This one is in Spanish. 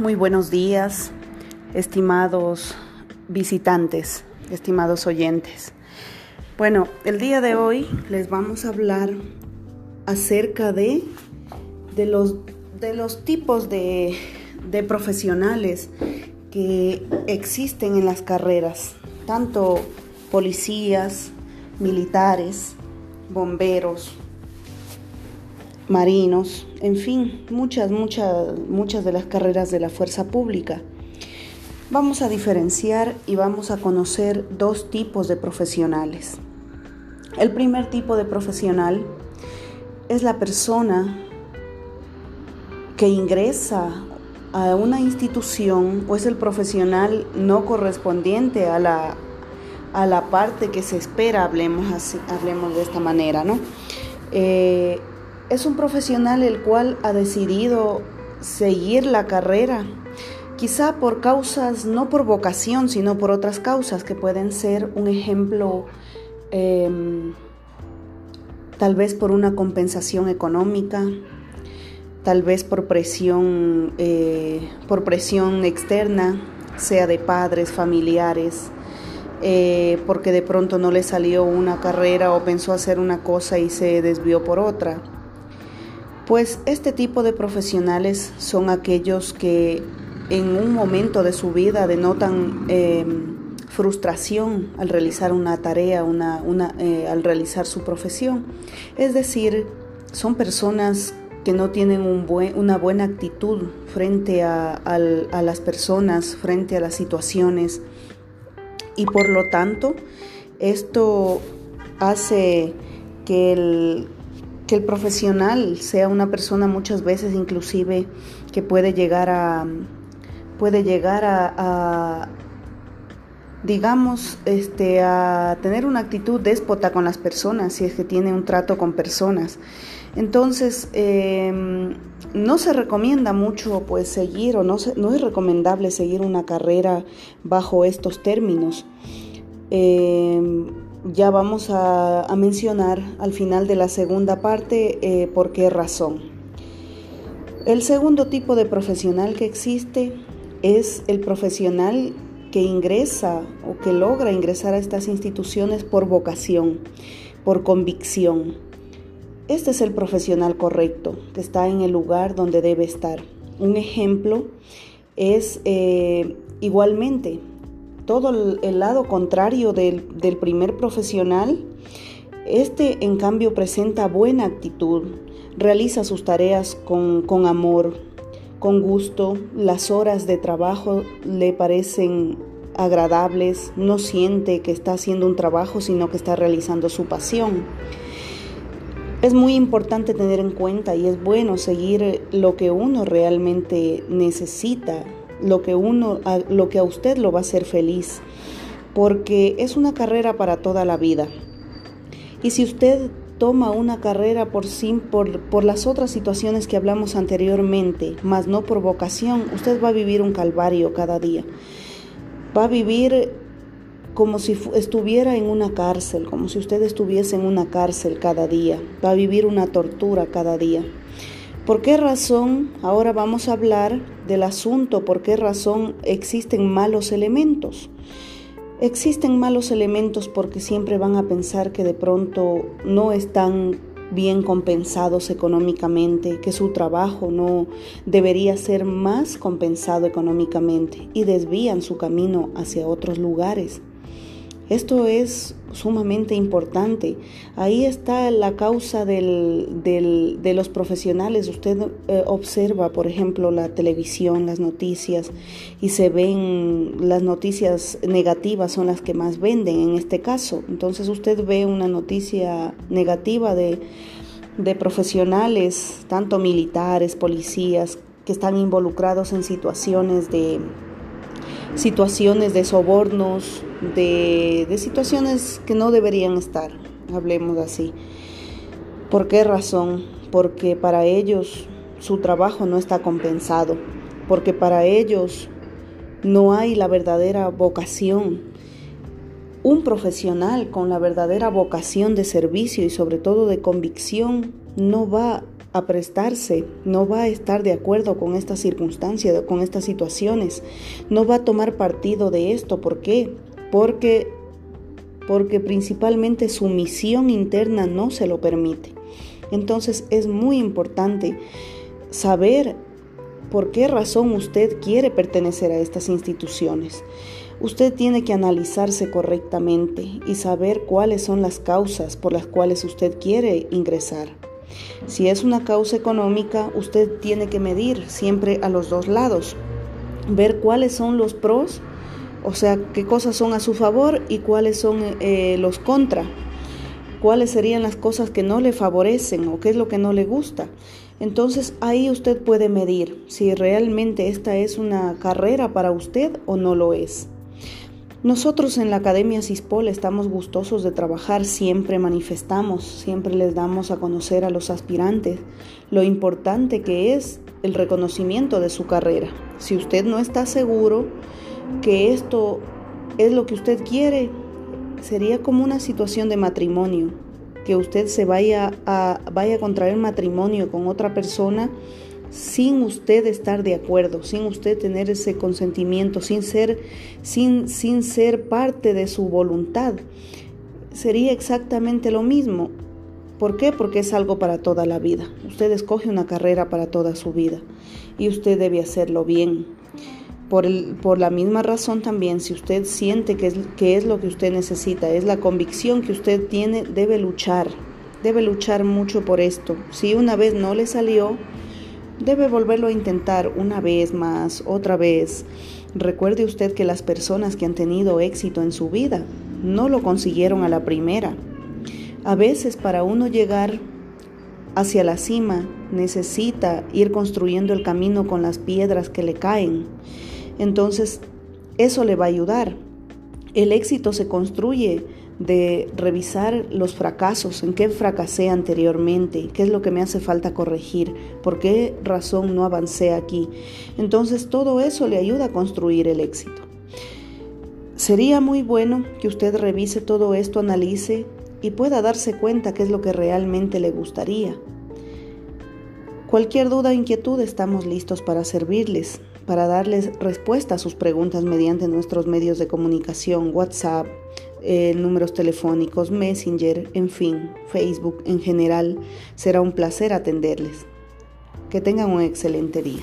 Muy buenos días, estimados visitantes, estimados oyentes. Bueno, el día de hoy les vamos a hablar acerca de, de, los, de los tipos de, de profesionales que existen en las carreras, tanto policías, militares, bomberos, marinos, en fin, muchas, muchas, muchas de las carreras de la fuerza pública. Vamos a diferenciar y vamos a conocer dos tipos de profesionales. El primer tipo de profesional es la persona que ingresa a una institución o es el profesional no correspondiente a la, a la parte que se espera, hablemos, así, hablemos de esta manera, ¿no? Eh, es un profesional el cual ha decidido seguir la carrera, quizá por causas, no por vocación, sino por otras causas que pueden ser un ejemplo, em, tal vez por una compensación económica, tal vez por presión, eh, por presión externa, sea de padres, familiares, eh, porque de pronto no le salió una carrera o pensó hacer una cosa y se desvió por otra. Pues este tipo de profesionales son aquellos que en un momento de su vida denotan eh, frustración al realizar una tarea, una, eh, al realizar su profesión. Es decir, son personas que no tienen una buena actitud frente a las personas, frente a las situaciones y por lo tanto esto hace que el, que el profesional sea una persona muchas veces inclusive que puede llegar a puede llegar a, digamos este a tener una actitud déspota con las personas si es que tiene un trato con personas. Entonces em, no se recomienda mucho pues seguir o no, no es recomendable seguir una carrera bajo estos términos. Eh, ya vamos a, mencionar al final de la segunda parte eh, por qué razón. El segundo tipo de profesional que existe es el profesional que ingresa o que logra ingresar a estas instituciones por vocación, por convicción. Este es el profesional correcto, que está en el lugar donde debe estar. Un ejemplo es eh, igualmente todo el, lado contrario del, primer profesional, este en cambio presenta buena actitud, realiza sus tareas con, amor, con gusto, las horas de trabajo le parecen agradables, no siente que está haciendo un trabajo, sino que está realizando su pasión. Es muy importante tener en cuenta y es bueno seguir lo que uno realmente necesita lo que uno lo que a usted lo va a hacer feliz, porque es una carrera para toda la vida. Y si usted toma una carrera por, por, por las otras situaciones que hablamos anteriormente, más no por vocación, usted va a vivir un calvario cada día. Va a vivir como si estuviera en una cárcel, como si usted estuviese en una cárcel cada día. Va a vivir una tortura cada día. ¿Por qué razón? Ahora vamos a hablar del asunto, ¿por qué razón existen malos elementos? Existen malos elementos porque siempre van a pensar que de pronto no están bien compensados económicamente, que su trabajo no debería ser más compensado económicamente y desvían su camino hacia otros lugares. Esto es sumamente importante. Ahí está la causa de los profesionales. Usted eh, observa, por ejemplo, la televisión, las noticias, y se ven las noticias negativas son las que más venden en este caso. Entonces usted ve una noticia negativa de, de profesionales, tanto militares, policías, que están involucrados en situaciones de situaciones de sobornos, de, situaciones que no deberían estar, hablemos así. ¿Por qué razón? Porque para ellos su trabajo no está compensado, porque para ellos no hay la verdadera vocación. Un profesional con la verdadera vocación de servicio y sobre todo de convicción no va a prestarse, no va a estar de acuerdo con esta circunstancia, con estas situaciones, no va a tomar partido de esto. ¿Por qué? Porque, porque principalmente su misión interna no se lo permite. Entonces es muy importante saber por qué razón usted quiere pertenecer a estas instituciones. Usted tiene que analizarse correctamente y saber cuáles son las causas por las cuales usted quiere ingresar. Si es una causa económica, usted tiene que medir siempre a los dos lados, ver cuáles son los pros, o sea, qué cosas son a su favor y cuáles son eh, los contra, cuáles serían las cosas que no le favorecen o qué es lo que no le gusta. Entonces ahí usted puede medir si realmente esta es una carrera para usted o no lo es. Nosotros en la Academia CISPOL estamos gustosos de trabajar, siempre manifestamos, siempre les damos a conocer a los aspirantes lo importante que es el reconocimiento de su carrera. Si usted no está seguro que esto es lo que usted quiere, sería como una situación de matrimonio, que usted se vaya a, vaya a contraer matrimonio con otra persona sin usted estar de acuerdo, sin usted tener ese consentimiento, sin ser, sin, sin ser parte de su voluntad. Sería exactamente lo mismo. ¿Por qué? Porque es algo para toda la vida. Usted escoge una carrera para toda su vida y usted debe hacerlo bien. Por, el, por la misma razón también, si usted siente que es, que es lo que usted necesita, es la convicción que usted tiene, debe luchar, debe luchar mucho por esto. Si una vez no le salió, Debe volverlo a intentar una vez más, otra vez. Recuerde usted que las personas que han tenido éxito en su vida no lo consiguieron a la primera. A veces para uno llegar hacia la cima necesita ir construyendo el camino con las piedras que le caen. Entonces, eso le va a ayudar. El éxito se construye de revisar los fracasos, en qué fracasé anteriormente, qué es lo que me hace falta corregir, por qué razón no avancé aquí. Entonces todo eso le ayuda a construir el éxito. Sería muy bueno que usted revise todo esto, analice y pueda darse cuenta qué es lo que realmente le gustaría. Cualquier duda o inquietud estamos listos para servirles, para darles respuesta a sus preguntas mediante nuestros medios de comunicación, WhatsApp, eh, números telefónicos, Messenger, en fin, Facebook en general. Será un placer atenderles. Que tengan un excelente día.